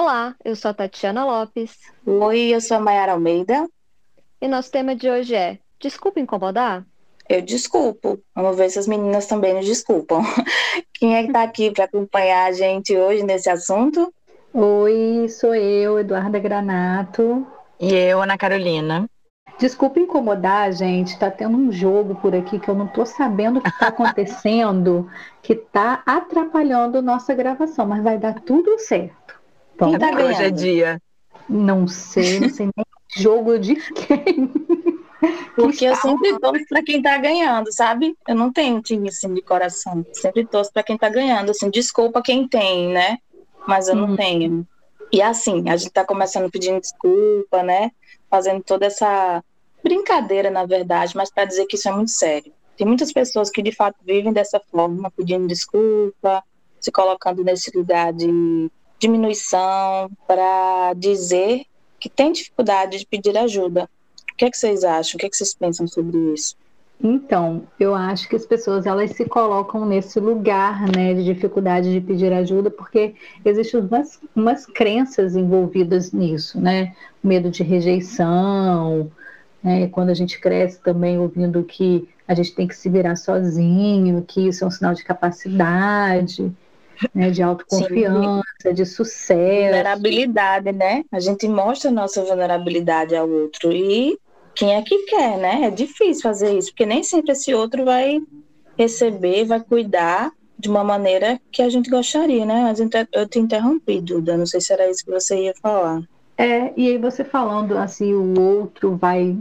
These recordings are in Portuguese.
Olá, eu sou a Tatiana Lopes. Oi, eu sou a Mayara Almeida. E nosso tema de hoje é Desculpa incomodar? Eu desculpo. Vamos ver se as meninas também nos desculpam. Quem é que está aqui para acompanhar a gente hoje nesse assunto? Oi, sou eu, Eduarda Granato. E eu, Ana Carolina. Desculpa incomodar, gente. Tá tendo um jogo por aqui que eu não tô sabendo o que tá acontecendo, que tá atrapalhando nossa gravação, mas vai dar tudo certo. Quem tá ganhando? Hoje é dia. Não sei, não sei nem jogo de quem. Porque eu sempre torço para quem tá ganhando, sabe? Eu não tenho time assim de coração. Sempre torço para quem tá ganhando. Assim, desculpa quem tem, né? Mas eu hum. não tenho. E assim, a gente tá começando pedindo desculpa, né? Fazendo toda essa brincadeira, na verdade, mas para dizer que isso é muito sério. Tem muitas pessoas que de fato vivem dessa forma, pedindo desculpa, se colocando nesse lugar de diminuição para dizer que tem dificuldade de pedir ajuda. O que, é que vocês acham? O que, é que vocês pensam sobre isso? Então, eu acho que as pessoas elas se colocam nesse lugar, né, de dificuldade de pedir ajuda, porque existem umas, umas crenças envolvidas nisso, né, medo de rejeição, né, quando a gente cresce também ouvindo que a gente tem que se virar sozinho, que isso é um sinal de capacidade né, de autoconfiança, Sim. de sucesso. Vulnerabilidade, né? A gente mostra a nossa vulnerabilidade ao outro. E quem é que quer, né? É difícil fazer isso, porque nem sempre esse outro vai receber, vai cuidar de uma maneira que a gente gostaria, né? Mas eu te interrompi, Duda. Não sei se era isso que você ia falar. É, e aí você falando assim, o outro vai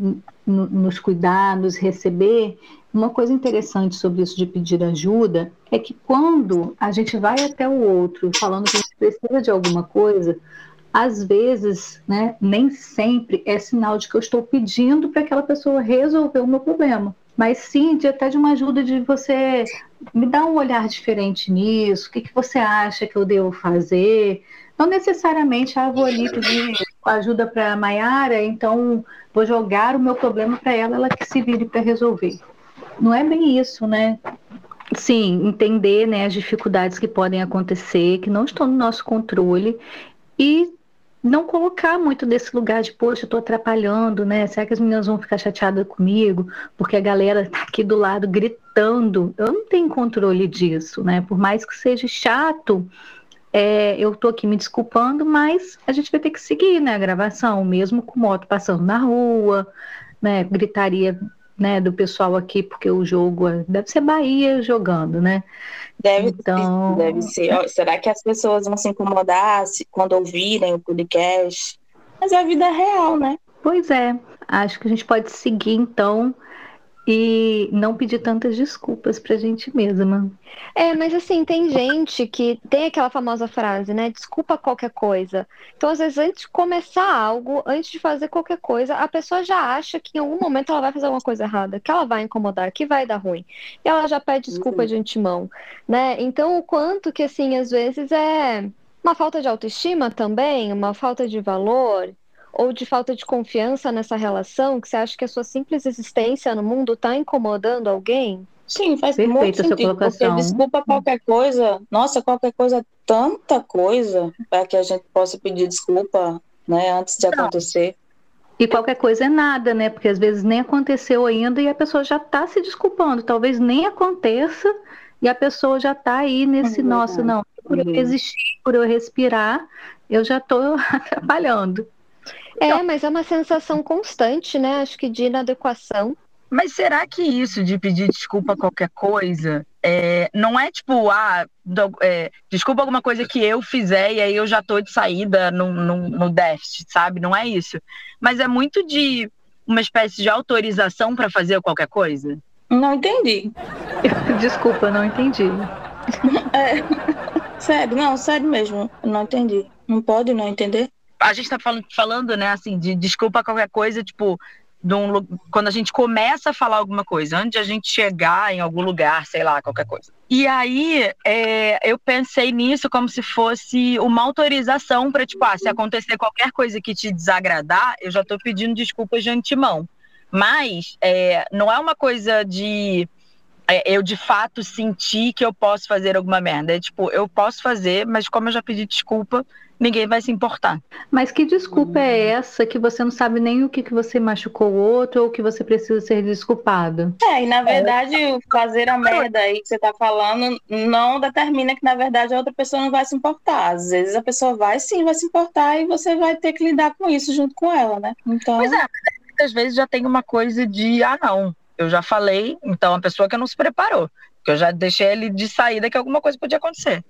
nos cuidar, nos receber, uma coisa interessante sobre isso de pedir ajuda é que quando a gente vai até o outro falando que a gente precisa de alguma coisa, às vezes, né, nem sempre é sinal de que eu estou pedindo para aquela pessoa resolver o meu problema, mas sim de até de uma ajuda de você me dar um olhar diferente nisso, o que, que você acha que eu devo fazer, não necessariamente, ah, vou ali pedir ajuda para a Mayara, então vou jogar o meu problema para ela, ela que se vire para resolver não é bem isso, né? Sim, entender né, as dificuldades que podem acontecer, que não estão no nosso controle, e não colocar muito desse lugar de, poxa, eu estou atrapalhando, né? Será que as meninas vão ficar chateadas comigo? Porque a galera está aqui do lado gritando. Eu não tenho controle disso, né? Por mais que seja chato, é, eu estou aqui me desculpando, mas a gente vai ter que seguir né, a gravação, mesmo com moto passando na rua, né? Gritaria né, do pessoal aqui, porque o jogo é, deve ser Bahia jogando, né? Deve, então... deve ser. Será que as pessoas vão se incomodar quando ouvirem o podcast? Mas é a vida real, né? Pois é. Acho que a gente pode seguir, então, e não pedir tantas desculpas pra gente mesma. É, mas assim, tem gente que tem aquela famosa frase, né? Desculpa qualquer coisa. Então, às vezes, antes de começar algo, antes de fazer qualquer coisa, a pessoa já acha que em algum momento ela vai fazer alguma coisa errada, que ela vai incomodar, que vai dar ruim. E ela já pede desculpa uhum. de antemão, né? Então, o quanto que, assim, às vezes é uma falta de autoestima também, uma falta de valor ou de falta de confiança nessa relação, que você acha que a sua simples existência no mundo está incomodando alguém? Sim, faz Perfeito muito sentido, porque desculpa qualquer coisa, nossa, qualquer coisa, tanta coisa para que a gente possa pedir desculpa, né, antes de Não. acontecer. E qualquer coisa é nada, né? Porque às vezes nem aconteceu ainda e a pessoa já está se desculpando. Talvez nem aconteça e a pessoa já está aí nesse, é nossa, não, por eu uhum. existir, por eu respirar, eu já estou atrapalhando. É, mas é uma sensação constante, né? Acho que de inadequação. Mas será que isso de pedir desculpa a qualquer coisa é, não é tipo, ah, do, é, desculpa alguma coisa que eu fizer e aí eu já tô de saída no, no, no déficit, sabe? Não é isso. Mas é muito de uma espécie de autorização para fazer qualquer coisa? Não entendi. Desculpa, não entendi. É, sério, não, sério mesmo, não entendi. Não pode não entender? A gente está falando, falando, né, assim, de desculpa qualquer coisa, tipo, um, quando a gente começa a falar alguma coisa, antes de a gente chegar em algum lugar, sei lá, qualquer coisa. E aí, é, eu pensei nisso como se fosse uma autorização para, tipo, ah, se acontecer qualquer coisa que te desagradar, eu já estou pedindo desculpas de antemão. Mas é, não é uma coisa de eu de fato senti que eu posso fazer alguma merda. É tipo, eu posso fazer, mas como eu já pedi desculpa, ninguém vai se importar. Mas que desculpa é essa que você não sabe nem o que, que você machucou o outro ou que você precisa ser desculpado? É, e na verdade, é. fazer a merda aí que você tá falando não determina que, na verdade, a outra pessoa não vai se importar. Às vezes a pessoa vai sim, vai se importar e você vai ter que lidar com isso junto com ela, né? Então. Pois é, muitas vezes já tem uma coisa de, ah, não, eu já falei, então a pessoa que não se preparou. Que eu já deixei ele de saída que alguma coisa podia acontecer.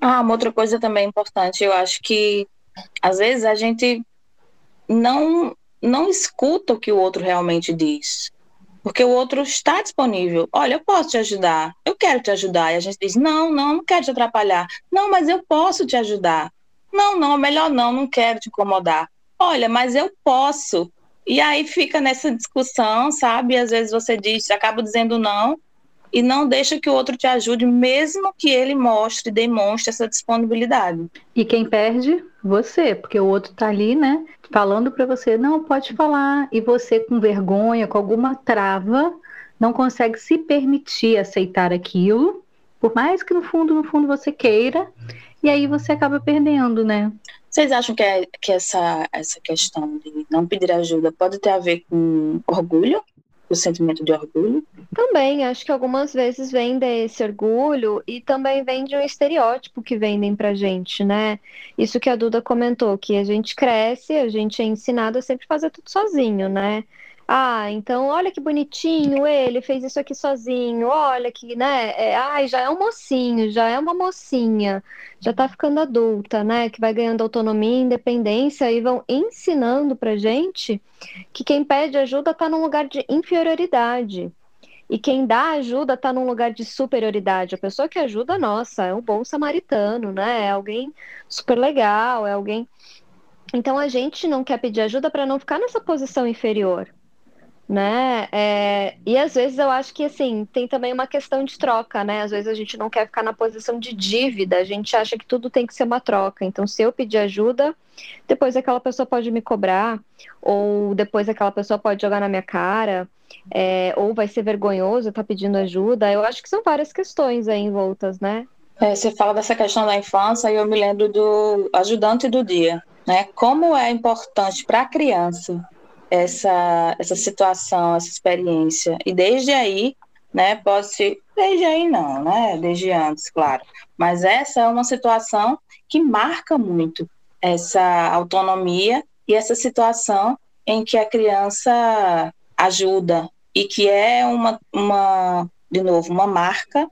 Ah, uma outra coisa também importante, eu acho que às vezes a gente não não escuta o que o outro realmente diz. Porque o outro está disponível. Olha, eu posso te ajudar. Eu quero te ajudar. E a gente diz: "Não, não, não quero te atrapalhar. Não, mas eu posso te ajudar. Não, não, melhor não, não quero te incomodar. Olha, mas eu posso. E aí fica nessa discussão, sabe? Às vezes você diz, acaba dizendo não, e não deixa que o outro te ajude, mesmo que ele mostre, demonstre essa disponibilidade. E quem perde? Você, porque o outro tá ali, né, falando para você, não, pode falar, e você com vergonha, com alguma trava, não consegue se permitir aceitar aquilo, por mais que no fundo, no fundo você queira, e aí você acaba perdendo, né? Vocês acham que, é, que essa, essa questão de não pedir ajuda pode ter a ver com orgulho? o sentimento de orgulho? Também, acho que algumas vezes vem desse orgulho e também vem de um estereótipo que vendem pra gente, né? Isso que a Duda comentou, que a gente cresce, a gente é ensinado a sempre fazer tudo sozinho, né? Ah, então olha que bonitinho ele fez isso aqui sozinho. Olha que, né? É, ai, já é um mocinho, já é uma mocinha, já tá ficando adulta, né? Que vai ganhando autonomia, independência e vão ensinando pra gente que quem pede ajuda tá num lugar de inferioridade. E quem dá ajuda tá num lugar de superioridade. A pessoa que ajuda, nossa, é um bom samaritano, né? É alguém super legal, é alguém. Então a gente não quer pedir ajuda para não ficar nessa posição inferior né? É, e às vezes eu acho que assim tem também uma questão de troca, né? Às vezes a gente não quer ficar na posição de dívida, a gente acha que tudo tem que ser uma troca. Então, se eu pedir ajuda, depois aquela pessoa pode me cobrar, ou depois aquela pessoa pode jogar na minha cara, é, ou vai ser vergonhoso estar tá pedindo ajuda. Eu acho que são várias questões aí envoltas, né? É, você fala dessa questão da infância e eu me lembro do ajudante do dia, né? Como é importante para a criança essa, essa situação, essa experiência. E desde aí, né, pode ser, desde aí não, né, desde antes, claro, mas essa é uma situação que marca muito essa autonomia e essa situação em que a criança ajuda e que é uma, uma de novo, uma marca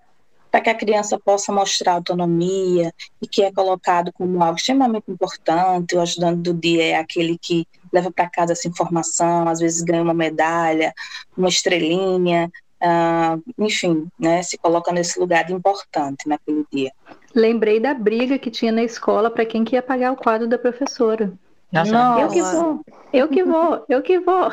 para que a criança possa mostrar autonomia e que é colocado como algo extremamente importante. O ajudante do dia é aquele que leva para casa essa informação, às vezes ganha uma medalha, uma estrelinha, uh, enfim, né, se coloca nesse lugar de importante naquele dia. Lembrei da briga que tinha na escola para quem que ia pagar o quadro da professora. Nossa, eu que vou, eu que vou, eu que vou.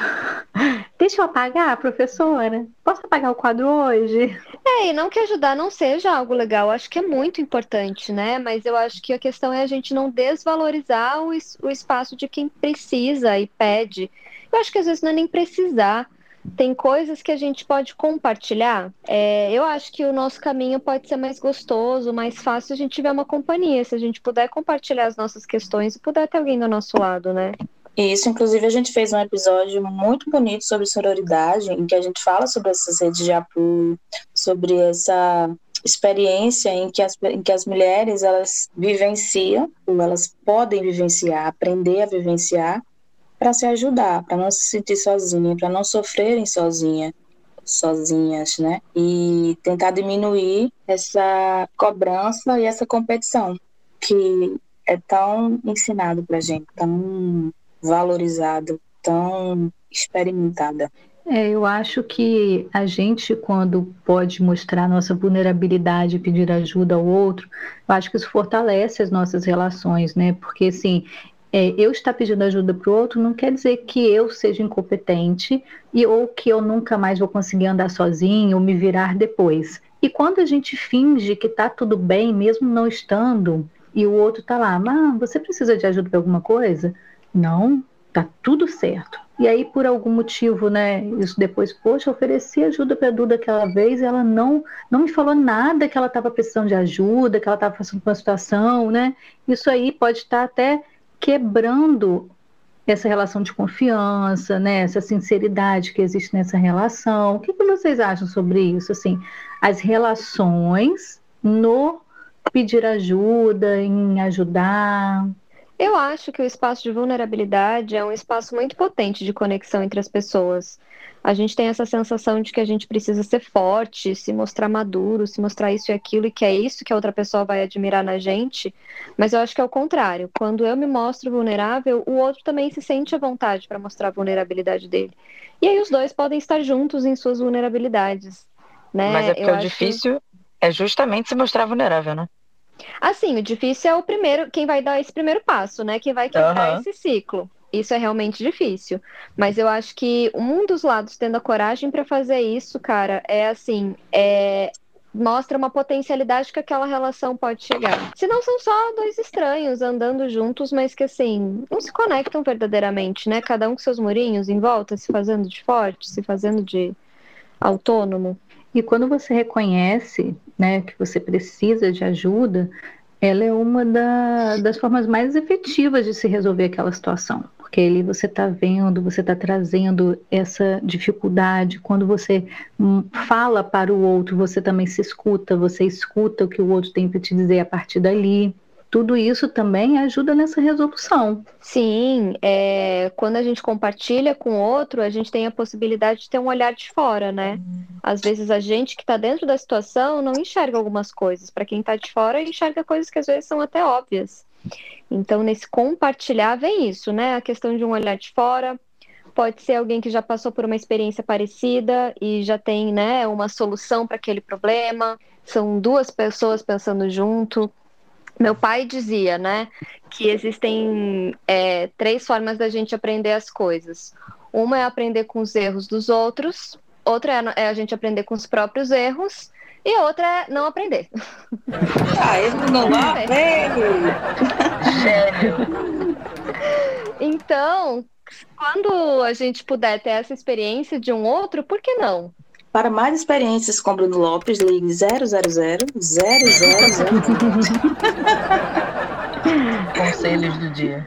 Deixa eu apagar, professora. Posso apagar o quadro hoje? É, e não que ajudar não seja algo legal, acho que é muito importante, né? Mas eu acho que a questão é a gente não desvalorizar o, o espaço de quem precisa e pede. Eu acho que às vezes não é nem precisar tem coisas que a gente pode compartilhar. É, eu acho que o nosso caminho pode ser mais gostoso, mais fácil se a gente tiver uma companhia, se a gente puder compartilhar as nossas questões e puder ter alguém do nosso lado, né? Isso, inclusive a gente fez um episódio muito bonito sobre sororidade, em que a gente fala sobre essas redes de apoio, sobre essa experiência em que as, em que as mulheres elas vivenciam, ou elas podem vivenciar, aprender a vivenciar, para se ajudar, para não se sentir sozinha, para não sofrerem sozinha, sozinhas, né? E tentar diminuir essa cobrança e essa competição que é tão ensinado para gente, tão valorizado, tão experimentada. É, eu acho que a gente, quando pode mostrar nossa vulnerabilidade e pedir ajuda ao outro, eu acho que isso fortalece as nossas relações, né? Porque, assim, é, eu estar pedindo ajuda para o outro não quer dizer que eu seja incompetente e ou que eu nunca mais vou conseguir andar sozinho ou me virar depois. E quando a gente finge que está tudo bem, mesmo não estando, e o outro está lá, mas você precisa de ajuda para alguma coisa? Não, tá tudo certo. E aí, por algum motivo, né, isso depois, poxa, ofereci ajuda para a Duda aquela vez, e ela não, não me falou nada que ela estava precisando de ajuda, que ela estava passando por uma situação, né? Isso aí pode estar até quebrando essa relação de confiança, né, essa sinceridade que existe nessa relação. O que, que vocês acham sobre isso? Assim, as relações no pedir ajuda, em ajudar. Eu acho que o espaço de vulnerabilidade é um espaço muito potente de conexão entre as pessoas. A gente tem essa sensação de que a gente precisa ser forte, se mostrar maduro, se mostrar isso e aquilo, e que é isso que a outra pessoa vai admirar na gente. Mas eu acho que é o contrário. Quando eu me mostro vulnerável, o outro também se sente à vontade para mostrar a vulnerabilidade dele. E aí os dois podem estar juntos em suas vulnerabilidades. Né? Mas é porque eu o difícil é justamente se mostrar vulnerável, né? Assim, o difícil é o primeiro, quem vai dar esse primeiro passo, né? Quem vai quebrar uhum. esse ciclo. Isso é realmente difícil. Mas eu acho que um dos lados tendo a coragem para fazer isso, cara, é assim, é mostra uma potencialidade que aquela relação pode chegar. Se não são só dois estranhos andando juntos, mas que assim, não se conectam verdadeiramente, né? Cada um com seus murinhos em volta, se fazendo de forte, se fazendo de autônomo. E quando você reconhece né, que você precisa de ajuda, ela é uma da, das formas mais efetivas de se resolver aquela situação. Porque ali você está vendo, você está trazendo essa dificuldade. Quando você hum, fala para o outro, você também se escuta, você escuta o que o outro tem para te dizer a partir dali tudo isso também ajuda nessa resolução. Sim, é, quando a gente compartilha com outro, a gente tem a possibilidade de ter um olhar de fora, né? Às vezes a gente que está dentro da situação não enxerga algumas coisas. Para quem está de fora, enxerga coisas que às vezes são até óbvias. Então, nesse compartilhar, vem isso, né? A questão de um olhar de fora. Pode ser alguém que já passou por uma experiência parecida e já tem, né, uma solução para aquele problema. São duas pessoas pensando junto meu pai dizia, né, que existem é, três formas da gente aprender as coisas. Uma é aprender com os erros dos outros, outra é, é a gente aprender com os próprios erros, e outra é não aprender. Ah, erro não aprende! Então, quando a gente puder ter essa experiência de um outro, por que não? Para mais experiências com Bruno Lopes, ligue 000 000 Conselhos do dia.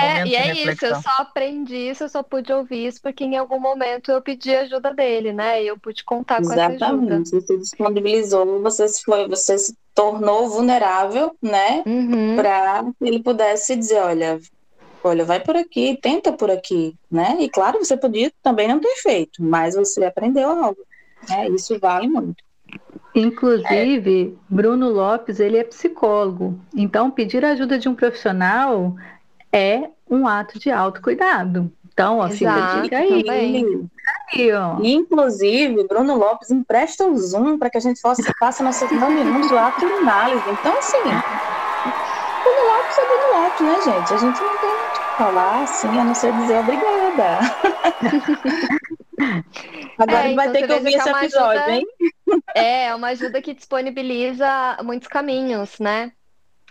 É, e é isso, eu só aprendi isso, eu só pude ouvir isso porque em algum momento eu pedi ajuda dele, né? E eu pude contar Exatamente. com essa ajuda. Você disponibilizou, você se foi, você se tornou vulnerável, né? Uhum. Para ele pudesse dizer, olha, olha, vai por aqui, tenta por aqui, né? E claro, você podia também não ter feito, mas você aprendeu algo. É, isso vale muito. Inclusive, é. Bruno Lopes, ele é psicólogo. Então, pedir a ajuda de um profissional é um ato de autocuidado. Então, ó, fica a dica aí. aí ó. Inclusive, Bruno Lopes empresta o Zoom para que a gente possa faça nossos minutos de autoanálise. Então, assim, Bruno Lopes é Bruno Lopes, né, gente? A gente não tem o que falar, assim, a não ser dizer obrigada. Agora é, vai então ter que ouvir esse é episódio, ajuda, hein? É, é uma ajuda que disponibiliza muitos caminhos, né?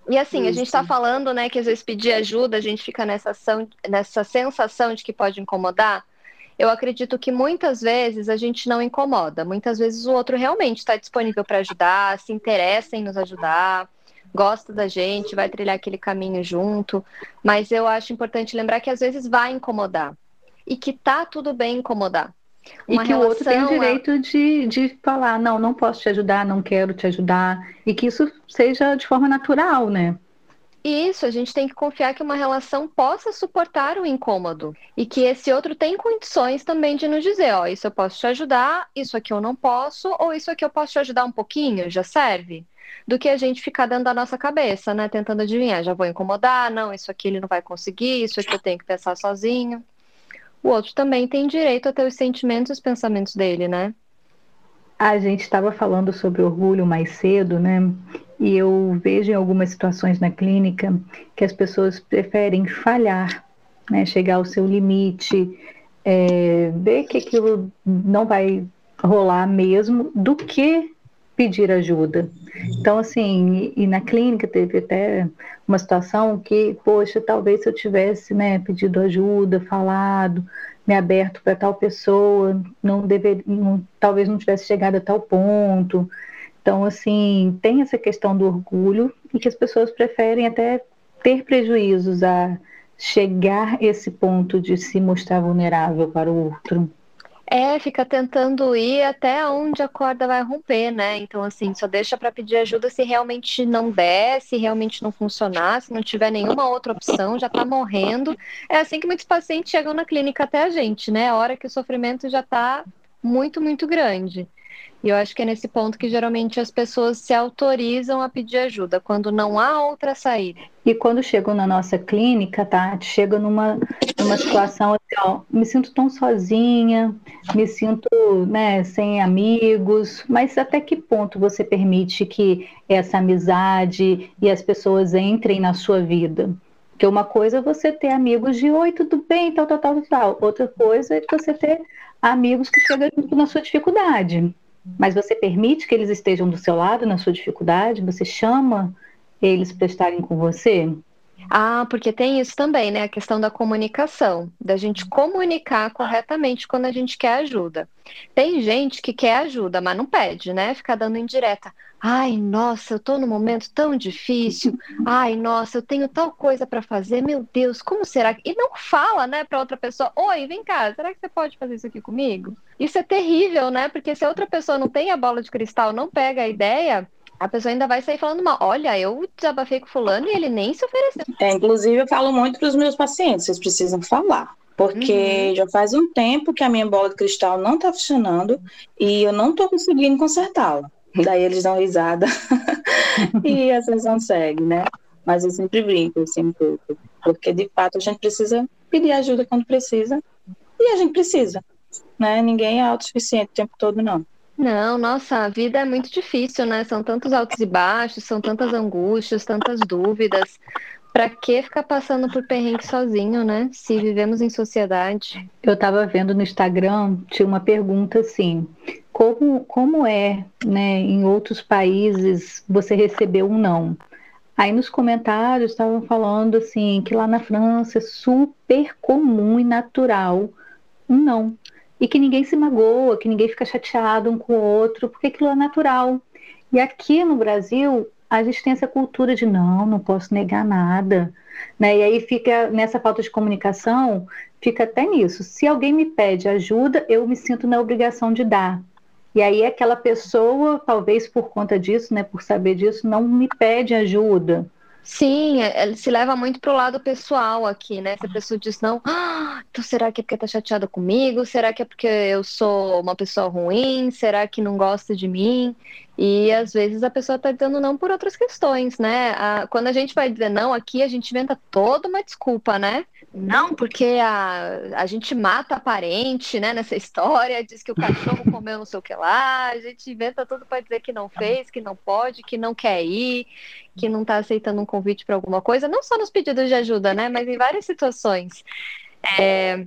E assim, Isso. a gente está falando, né, que às vezes pedir ajuda, a gente fica nessa, ação, nessa sensação de que pode incomodar. Eu acredito que muitas vezes a gente não incomoda. Muitas vezes o outro realmente está disponível para ajudar, se interessa em nos ajudar, gosta da gente, vai trilhar aquele caminho junto. Mas eu acho importante lembrar que às vezes vai incomodar e que tá tudo bem incomodar. Uma e que o outro tem o direito a... de, de falar, não, não posso te ajudar, não quero te ajudar, e que isso seja de forma natural, né? Isso, a gente tem que confiar que uma relação possa suportar o incômodo e que esse outro tem condições também de nos dizer, ó, isso eu posso te ajudar, isso aqui eu não posso, ou isso aqui eu posso te ajudar um pouquinho, já serve? Do que a gente ficar dentro da nossa cabeça, né, tentando adivinhar, já vou incomodar, não, isso aqui ele não vai conseguir, isso aqui eu tenho que pensar sozinho o outro também tem direito a ter os sentimentos e os pensamentos dele, né? A gente estava falando sobre orgulho mais cedo, né? E eu vejo em algumas situações na clínica que as pessoas preferem falhar, né? Chegar ao seu limite, é, ver que aquilo não vai rolar mesmo, do que pedir ajuda. Então, assim, e, e, na clínica teve até uma situação que, poxa, talvez se eu tivesse né, pedido ajuda, falado, me aberto para tal pessoa, não deveria, não, talvez não tivesse chegado a tal ponto. Então, assim, tem essa questão do orgulho e que as pessoas preferem até ter prejuízos a chegar esse ponto de se mostrar vulnerável para o outro. É, fica tentando ir até onde a corda vai romper, né? Então, assim, só deixa para pedir ajuda se realmente não der, se realmente não funcionar, se não tiver nenhuma outra opção, já tá morrendo. É assim que muitos pacientes chegam na clínica até a gente, né? A hora que o sofrimento já tá muito, muito grande. E eu acho que é nesse ponto que geralmente as pessoas se autorizam a pedir ajuda, quando não há outra saída. E quando chegam na nossa clínica, tá? Chega numa, numa situação assim, ó, me sinto tão sozinha, me sinto né, sem amigos, mas até que ponto você permite que essa amizade e as pessoas entrem na sua vida? Porque uma coisa é você ter amigos de oi, tudo bem, tal, tal, tal, tal. Outra coisa é você ter amigos que chegam na sua dificuldade. Mas você permite que eles estejam do seu lado na sua dificuldade? Você chama eles para estarem com você? Ah, porque tem isso também, né? A questão da comunicação, da gente comunicar corretamente quando a gente quer ajuda. Tem gente que quer ajuda, mas não pede, né? Ficar dando indireta. Ai, nossa, eu tô num momento tão difícil. Ai, nossa, eu tenho tal coisa para fazer. Meu Deus, como será? E não fala, né, para outra pessoa: "Oi, vem cá, será que você pode fazer isso aqui comigo?" Isso é terrível, né? Porque se a outra pessoa não tem a bola de cristal, não pega a ideia, a pessoa ainda vai sair falando mal. Olha, eu desabafei com fulano e ele nem se ofereceu. É, inclusive, eu falo muito para os meus pacientes, vocês precisam falar. Porque uhum. já faz um tempo que a minha bola de cristal não está funcionando e eu não estou conseguindo consertá-la. Daí eles dão risada e a sessão segue, né? Mas eu sempre brinco, assim, um pouco. Porque, de fato, a gente precisa pedir ajuda quando precisa. E a gente precisa, né? Ninguém é autossuficiente o tempo todo, não. Não, nossa, a vida é muito difícil, né? São tantos altos e baixos, são tantas angústias, tantas dúvidas. Para que ficar passando por perrengue sozinho, né? Se vivemos em sociedade. Eu estava vendo no Instagram, tinha uma pergunta assim: como, como é, né, em outros países você recebeu um não? Aí nos comentários estavam falando assim que lá na França é super comum e natural um não e que ninguém se magoa, que ninguém fica chateado um com o outro, porque aquilo é natural. E aqui no Brasil, a gente tem essa cultura de não, não posso negar nada. Né? E aí fica nessa falta de comunicação, fica até nisso. Se alguém me pede ajuda, eu me sinto na obrigação de dar. E aí aquela pessoa, talvez por conta disso, né, por saber disso, não me pede ajuda. Sim, é, ele se leva muito pro lado pessoal aqui, né? Se a pessoa diz não, ah, então será que é porque tá chateada comigo? Será que é porque eu sou uma pessoa ruim? Será que não gosta de mim? E às vezes a pessoa tá dizendo não por outras questões, né? A, quando a gente vai dizer não aqui, a gente inventa toda uma desculpa, né? Não, porque a, a gente mata a parente, né, nessa história, diz que o cachorro comeu não sei o que lá, a gente inventa tudo para dizer que não fez, que não pode, que não quer ir, que não está aceitando um convite para alguma coisa, não só nos pedidos de ajuda, né, mas em várias situações. É,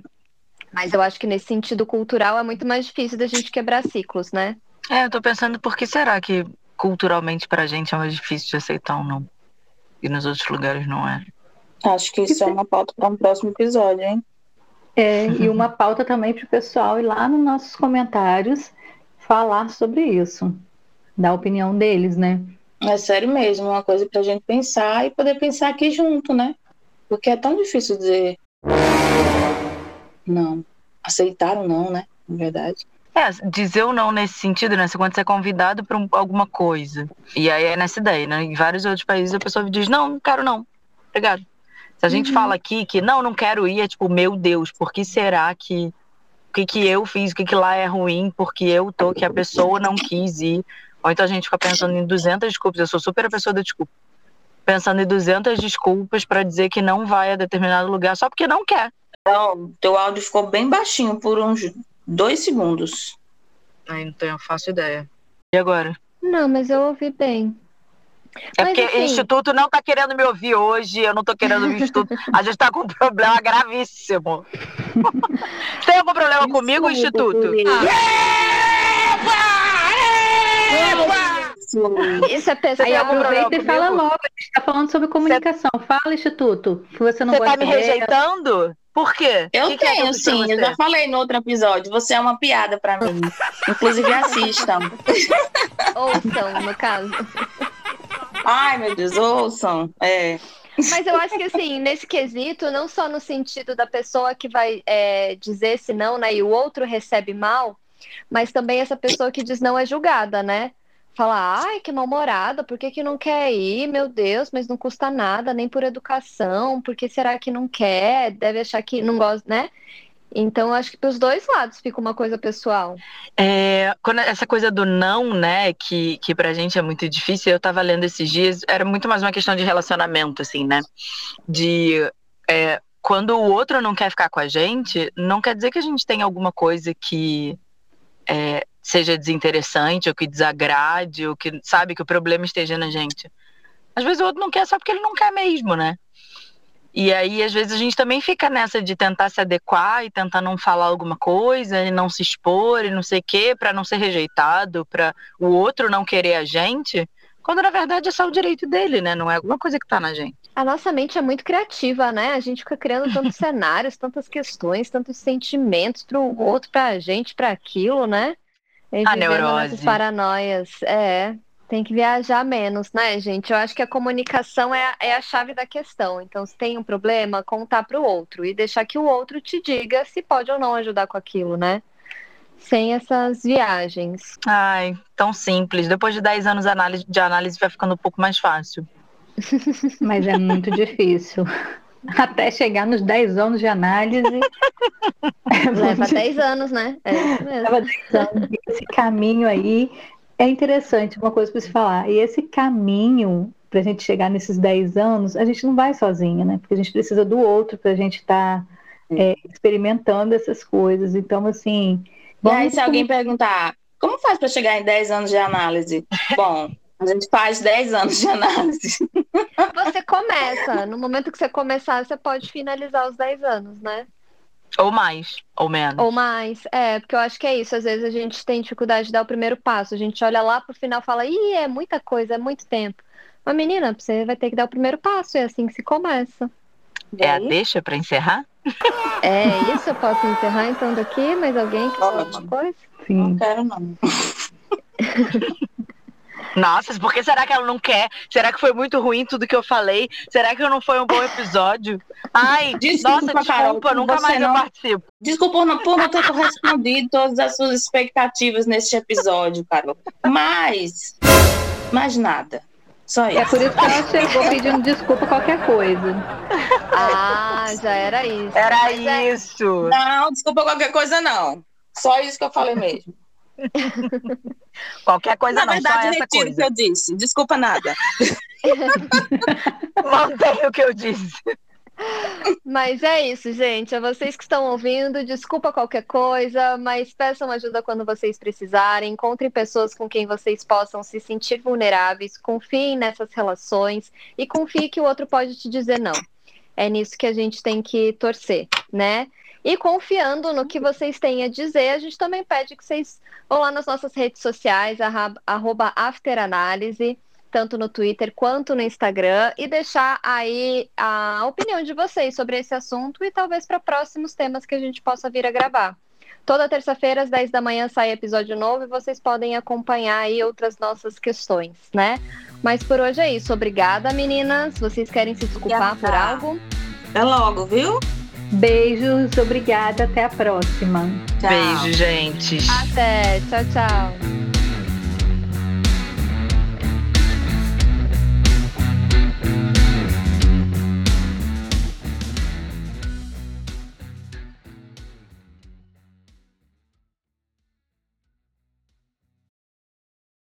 mas eu acho que nesse sentido cultural é muito mais difícil da gente quebrar ciclos, né? É, eu tô pensando por que será que culturalmente pra gente é mais difícil de aceitar ou não? E nos outros lugares não é. Acho que isso é uma pauta para um próximo episódio, hein? É, e uma pauta também para o pessoal ir lá nos nossos comentários falar sobre isso, dar a opinião deles, né? É sério mesmo, uma coisa para a gente pensar e poder pensar aqui junto, né? Porque é tão difícil dizer não, aceitar ou não, né? Na verdade. É, dizer ou não nesse sentido, né? Quando você é convidado para alguma coisa. E aí é nessa ideia, né? Em vários outros países a pessoa diz, não, não quero não. Obrigado. Se a gente uhum. fala aqui que não, não quero ir, é tipo, meu Deus, por que será que. O que, que eu fiz, o que, que lá é ruim, porque eu tô, que a pessoa não quis ir. Ou então a gente fica pensando em 200 desculpas. Eu sou super a pessoa da desculpa. Pensando em 200 desculpas para dizer que não vai a determinado lugar só porque não quer. Então, teu áudio ficou bem baixinho por uns dois segundos. Aí não tenho, faço ideia. E agora? Não, mas eu ouvi bem. É porque assim... o Instituto não está querendo me ouvir hoje, eu não estou querendo o Instituto. A gente está com um problema gravíssimo. Tem algum problema comigo, Instituto? Epa! Epa! isso. Isso é pessoal. Aí aproveita e fala logo. A gente tá falando sobre comunicação. Cê... Fala, Instituto, que você não Você gosta tá me rejeitando? Por quê? Eu que tenho, que é sim. Eu já falei no outro episódio. Você é uma piada pra mim. Inclusive, assistam. Ouçam, no caso. Ai, meu Deus, ouçam. É. Mas eu acho que, assim, nesse quesito, não só no sentido da pessoa que vai é, dizer se não, né, e o outro recebe mal, mas também essa pessoa que diz não é julgada, né? Fala, ai, que mal-humorada, por que, que não quer ir? Meu Deus, mas não custa nada, nem por educação, por que será que não quer? Deve achar que não gosta, né? Então, acho que para os dois lados fica uma coisa pessoal. É, quando essa coisa do não, né, que, que pra gente é muito difícil, eu tava lendo esses dias, era muito mais uma questão de relacionamento, assim, né? De é, quando o outro não quer ficar com a gente, não quer dizer que a gente tem alguma coisa que é, seja desinteressante, ou que desagrade, ou que, sabe, que o problema esteja na gente. Às vezes o outro não quer só porque ele não quer mesmo, né? E aí, às vezes, a gente também fica nessa de tentar se adequar e tentar não falar alguma coisa, e não se expor, e não sei o quê, para não ser rejeitado, para o outro não querer a gente, quando na verdade é só o direito dele, né? Não é alguma coisa que tá na gente. A nossa mente é muito criativa, né? A gente fica criando tantos cenários, tantas questões, tantos sentimentos para o outro, para a gente, para aquilo, né? E a neurose. paranoias. É, tem que viajar menos, né, gente? Eu acho que a comunicação é a, é a chave da questão. Então, se tem um problema, contar para o outro e deixar que o outro te diga se pode ou não ajudar com aquilo, né? Sem essas viagens. Ai, tão simples. Depois de 10 anos de análise, de análise vai ficando um pouco mais fácil. Mas é muito difícil. Até chegar nos 10 anos de análise. Leva 10 anos, né? É isso mesmo. Leva 10 anos. Esse caminho aí é interessante uma coisa para se falar. E esse caminho para a gente chegar nesses 10 anos, a gente não vai sozinha, né? Porque a gente precisa do outro para a gente estar tá, é, experimentando essas coisas. Então, assim. E aí, se alguém perguntar, como faz para chegar em 10 anos de análise? Bom, a gente faz 10 anos de análise. Você começa. No momento que você começar, você pode finalizar os 10 anos, né? Ou mais, ou menos. Ou mais, é, porque eu acho que é isso. Às vezes a gente tem dificuldade de dar o primeiro passo. A gente olha lá pro final e fala, ih, é muita coisa, é muito tempo. Mas, menina, você vai ter que dar o primeiro passo, é assim que se começa. É a deixa para encerrar? É isso, eu posso encerrar então daqui, mas alguém quer falar alguma coisa? Sim. Não quero, não. Nossa, por que será que ela não quer? Será que foi muito ruim tudo que eu falei? Será que não foi um bom episódio? Ai, desculpa, nossa, desculpa, Carol, nunca mais não... eu participo. Desculpa por não, por não ter correspondido todas as suas expectativas neste episódio, Carol. Mas, mais nada. Só isso. É por isso que ela chegou pedindo desculpa qualquer coisa. Ah, já era isso. Era é isso. É... Não, desculpa qualquer coisa, não. Só isso que eu falei mesmo. Qualquer coisa Na não, verdade, só essa retiro coisa. o que eu disse. Desculpa nada. Mantém o que eu disse. Mas é isso, gente. A vocês que estão ouvindo, desculpa qualquer coisa, mas peçam ajuda quando vocês precisarem. Encontrem pessoas com quem vocês possam se sentir vulneráveis. Confiem nessas relações e confie que o outro pode te dizer não. É nisso que a gente tem que torcer, né? E confiando no que vocês têm a dizer, a gente também pede que vocês vão lá nas nossas redes sociais, arroba afteranálise, tanto no Twitter quanto no Instagram, e deixar aí a opinião de vocês sobre esse assunto e talvez para próximos temas que a gente possa vir a gravar. Toda terça-feira, às 10 da manhã, sai episódio novo e vocês podem acompanhar aí outras nossas questões, né? Mas por hoje é isso. Obrigada, meninas. Vocês querem se desculpar por algo? Até logo, viu? Beijos, obrigada, até a próxima. Tchau. Beijo, gente. Até, tchau, tchau.